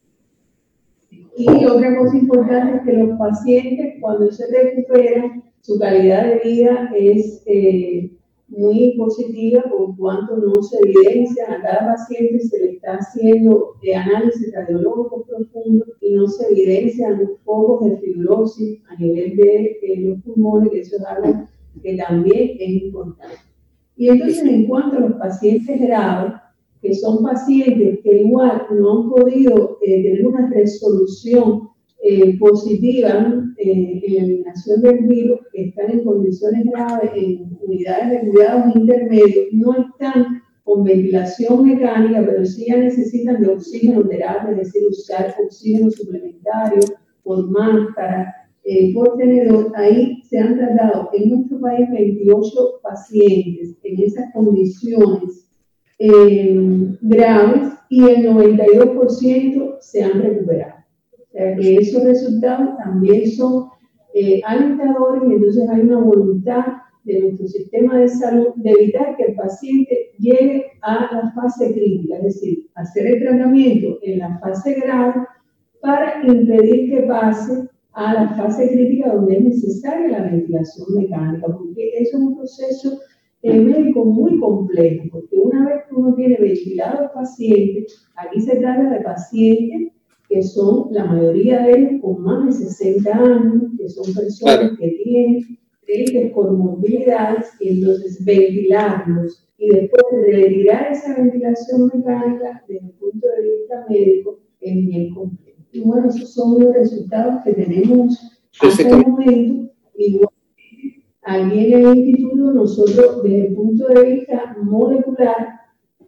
Y otra cosa importante es que los pacientes, cuando se recuperan, su calidad de vida es eh, muy positiva por cuanto no se evidencia a cada paciente se le está haciendo de análisis radiológico profundo y no se evidencian los focos de fibrosis a nivel de, los pulmones, que eso es algo que también es importante. Y entonces en cuanto a los pacientes graves, que son pacientes que igual no han podido eh, tener una resolución eh, positiva eh, en la eliminación del virus, que están en condiciones graves en unidades de cuidados intermedios, no están con ventilación mecánica, pero sí ya necesitan de oxígeno terapia, es decir, usar oxígeno suplementario por máscara, eh, por tenedor. Ahí se han tratado en nuestro país 28 pacientes en esas condiciones graves y el 92% se han recuperado sea que esos resultados también son eh, alentadores y entonces hay una voluntad de nuestro sistema de salud de evitar que el paciente llegue a la fase crítica, es decir, hacer el tratamiento en la fase grave para impedir que pase a la fase crítica donde es necesaria la ventilación mecánica, porque eso es un proceso eh, médico muy complejo, porque una vez que uno tiene ventilado al paciente, aquí se trata de pacientes que son la mayoría de ellos con más de 60 años, que son personas que tienen con comorbilidades, y entonces ventilarlos y después retirar esa ventilación mecánica desde el punto de vista médico es bien complejo. Y bueno, esos son los resultados que tenemos hasta el momento. Igual, aquí en el instituto, nosotros desde el punto de vista molecular,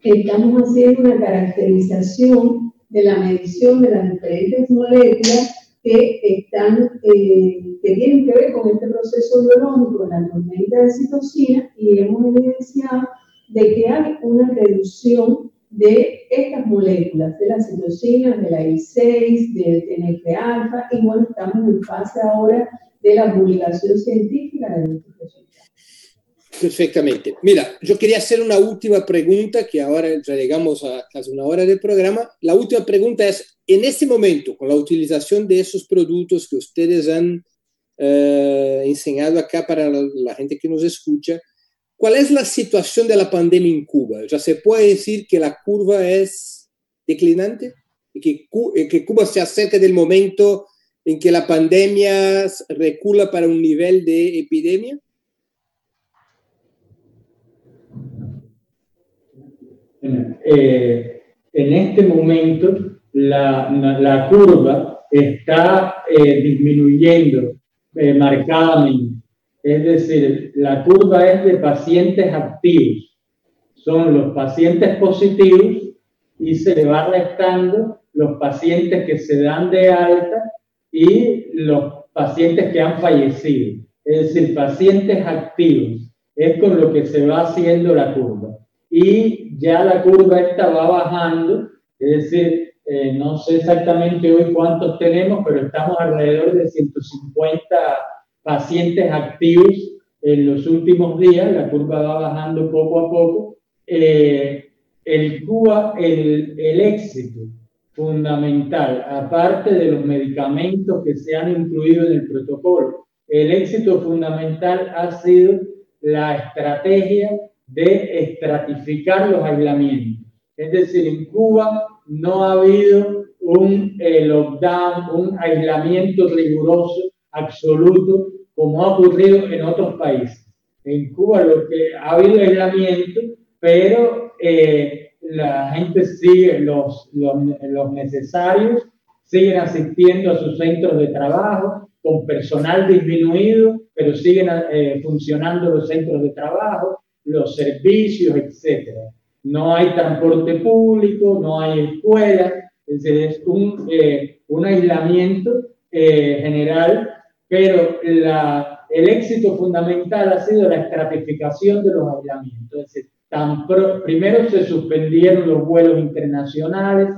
estamos haciendo una caracterización de la medición de las diferentes moléculas que, están, eh, que tienen que ver con este proceso biológico, la tormenta de citocina, y hemos evidenciado de que hay una reducción de estas moléculas, de las citocinas, de la I6, del TNF-alfa, y bueno, estamos en fase ahora de la publicación científica de nuestros resultados. Perfectamente. Mira, yo quería hacer una última pregunta, que ahora ya llegamos a casi una hora del programa. La última pregunta es, en este momento, con la utilización de esos productos que ustedes han eh, enseñado acá para la, gente que nos escucha, ¿cuál es la situación de la pandemia en Cuba? ¿Ya se puede decir que la curva es declinante? ¿Y que, que Cuba se acerca del momento en que la pandemia recula para un nivel de epidemia? Eh, en este momento la, la curva está eh, disminuyendo eh, marcadamente. Es decir, la curva es de pacientes activos. Son los pacientes positivos y se le va restando los pacientes que se dan de alta y los pacientes que han fallecido. Es decir, pacientes activos. Es con lo que se va haciendo la curva y ya la curva esta va bajando, es decir, eh, no sé exactamente hoy cuántos tenemos, pero estamos alrededor de 150 pacientes activos en los últimos días, la curva va bajando poco a poco. Eh, el Cuba, el, el éxito fundamental, aparte de los medicamentos que se han incluido en el protocolo, el éxito fundamental ha sido la estrategia de estratificar los aislamientos. Es decir, en Cuba no ha habido un eh, lockdown, un aislamiento riguroso, absoluto, como ha ocurrido en otros países. En Cuba lo que ha habido aislamiento, pero eh, la gente sigue, los, los, los necesarios siguen asistiendo a sus centros de trabajo con personal disminuido, pero siguen eh, funcionando los centros de trabajo, los servicios, etc. No hay transporte público, no hay escuelas, es, un, eh, un aislamiento eh, general, pero la, el éxito fundamental ha sido la estratificación de los aislamientos. Es decir, primero se suspendieron los vuelos internacionales,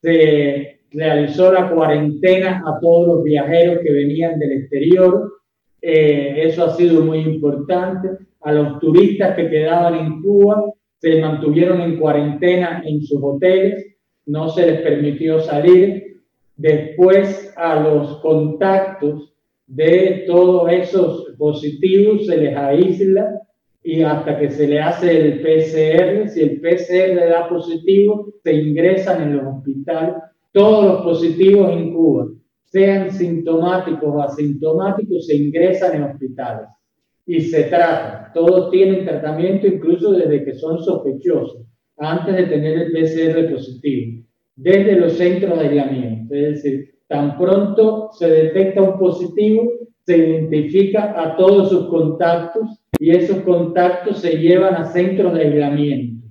se realizó la cuarentena a todos los viajeros que venían del exterior, eh, eso ha sido muy importante. A los turistas que quedaban en Cuba se mantuvieron en cuarentena en sus hoteles, no se les permitió salir. Después a los contactos de todos esos positivos se les aísla y hasta que se le hace el PCR, si el PCR da positivo, se ingresan en los hospitales. Todos los positivos en Cuba, sean sintomáticos o asintomáticos, se ingresan en hospitales y se tratan. Todos tienen tratamiento incluso desde que son sospechosos, antes de tener el PCR positivo, desde los centros de aislamiento. Es decir, tan pronto se detecta un positivo, se identifica a todos sus contactos y esos contactos se llevan a centros de aislamiento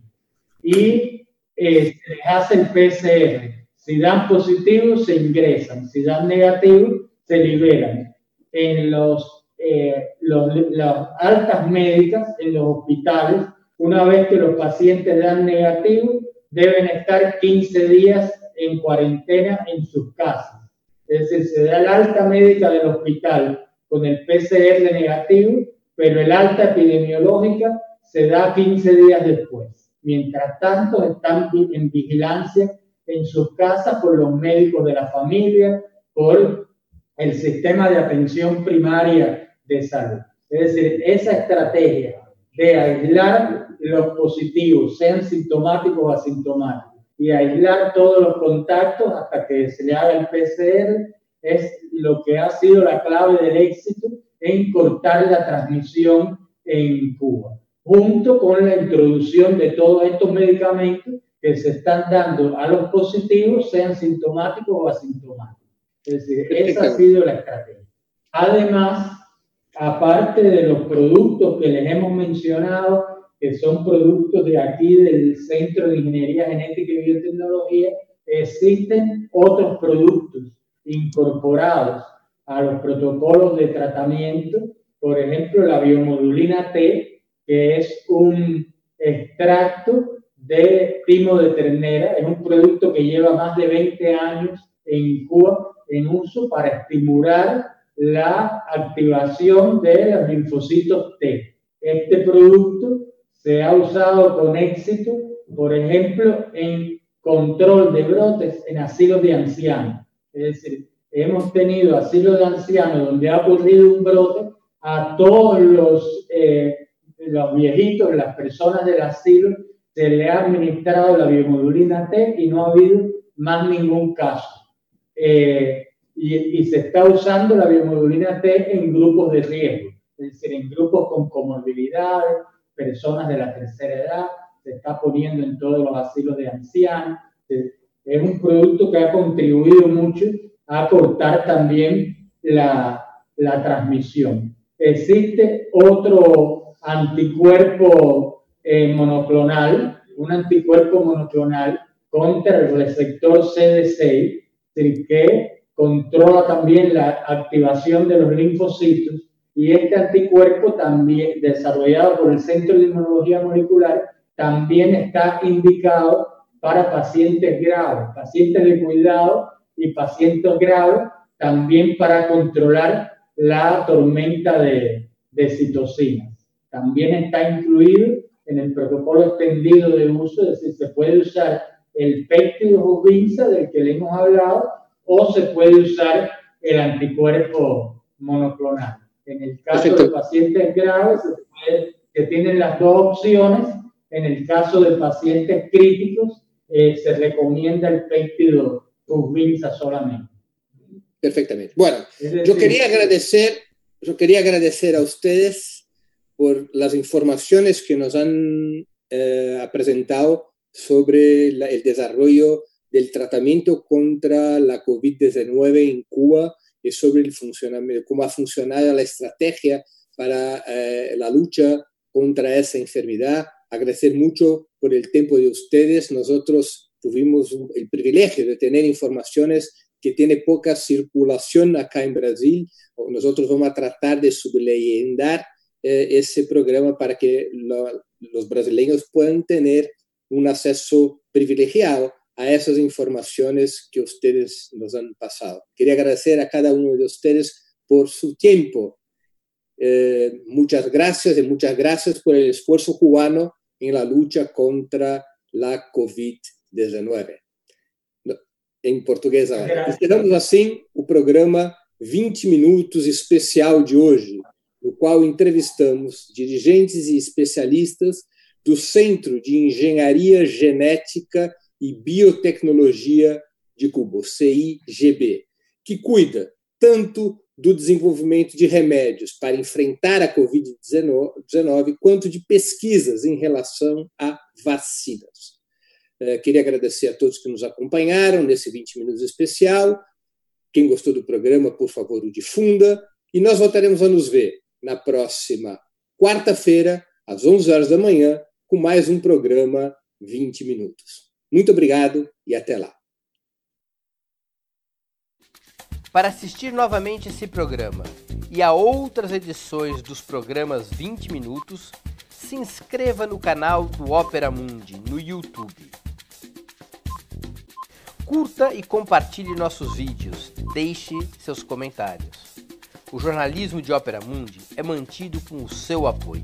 y eh, se les hace el PCR. Si dan positivo, se ingresan. Si dan negativo, se liberan. En los, eh, las altas médicas, en los hospitales, una vez que los pacientes dan negativo, deben estar 15 días en cuarentena en sus casas. Es decir, se da el alta médica del hospital con el PCR negativo, pero el alta epidemiológica se da 15 días después. Mientras tanto, están en vigilancia en sus casas por los médicos de la familia, por el sistema de atención primaria de salud. Es decir, esa estrategia de aislar los positivos, sean sintomáticos o asintomáticos, y aislar todos los contactos hasta que se le haga el PCR, es lo que ha sido la clave del éxito en cortar la transmisión en Cuba, junto con la introducción de todos estos medicamentos que se están dando a los positivos, sean sintomáticos o asintomáticos. Es decir, esa ha sido la estrategia. Además, aparte de los productos que les hemos mencionado, que son productos de aquí del Centro de Ingeniería Genética y Biotecnología, existen otros productos incorporados a los protocolos de tratamiento, por ejemplo, la biomodulina T, que es un extracto de timo de ternera. Es un producto que lleva más de 20 años en Cuba en uso para estimular la activación de los linfocitos T. Este producto se ha usado con éxito, por ejemplo, en control de brotes en asilos de ancianos. Es decir, hemos tenido asilos de ancianos donde ha ocurrido un brote a todos los, eh, los viejitos, las personas del asilo se le ha administrado la biomodulina T y no ha habido más ningún caso. Eh, y, y, se está usando la biomodulina T en grupos de riesgo, es decir, en grupos con comorbilidades, personas de la tercera edad, se está poniendo en todos los asilos de ancianos. Es un producto que ha contribuido mucho a cortar también la, la transmisión. Existe otro anticuerpo eh, monoclonal, un anticuerpo monoclonal contra el receptor CD6, que controla también la activación de los linfocitos y este anticuerpo también desarrollado por el Centro de Inmunología Molecular también está indicado para pacientes graves, pacientes de cuidado y pacientes graves, también para controlar la tormenta de, de citocinas. También está incluido en el protocolo extendido de uso, es decir, se puede usar el péptido Rubinsa del que le hemos hablado o se puede usar el anticuerpo monoclonal. En el caso de pacientes graves, que tienen las dos opciones, en el caso de pacientes críticos, eh, se recomienda el péptido Rubinsa solamente. Perfectamente. Bueno, yo quería agradecer yo quería agradecer a ustedes por las informaciones que nos han eh, presentado sobre la, el desarrollo del tratamiento contra la COVID-19 en Cuba y sobre el funcionamiento, cómo ha funcionado la estrategia para eh, la lucha contra esa enfermedad. Agradecer mucho por el tiempo de ustedes. Nosotros tuvimos el privilegio de tener informaciones que tiene poca circulación acá en Brasil. Nosotros vamos a tratar de subleyendar eh, ese programa para que lo, los brasileños puedan tener un acceso privilegiado a esas informaciones que ustedes nos han pasado. Quería agradecer a cada uno de ustedes por su tiempo. Eh, muchas gracias y muchas gracias por el esfuerzo cubano en la lucha contra la COVID-19 em português. Encerramos assim o programa 20 Minutos especial de hoje, no qual entrevistamos dirigentes e especialistas do Centro de Engenharia Genética e Biotecnologia de Cuba, CIGB, que cuida tanto do desenvolvimento de remédios para enfrentar a Covid-19, quanto de pesquisas em relação a vacinas. Eh, queria agradecer a todos que nos acompanharam nesse 20 minutos especial. Quem gostou do programa, por favor, o difunda. E nós voltaremos a nos ver na próxima quarta-feira, às 11 horas da manhã, com mais um programa 20 minutos. Muito obrigado e até lá. Para assistir novamente esse programa e a outras edições dos programas 20 minutos, se inscreva no canal do Opera Mundi no YouTube. Curta e compartilhe nossos vídeos, deixe seus comentários. O jornalismo de Ópera Mundi é mantido com o seu apoio.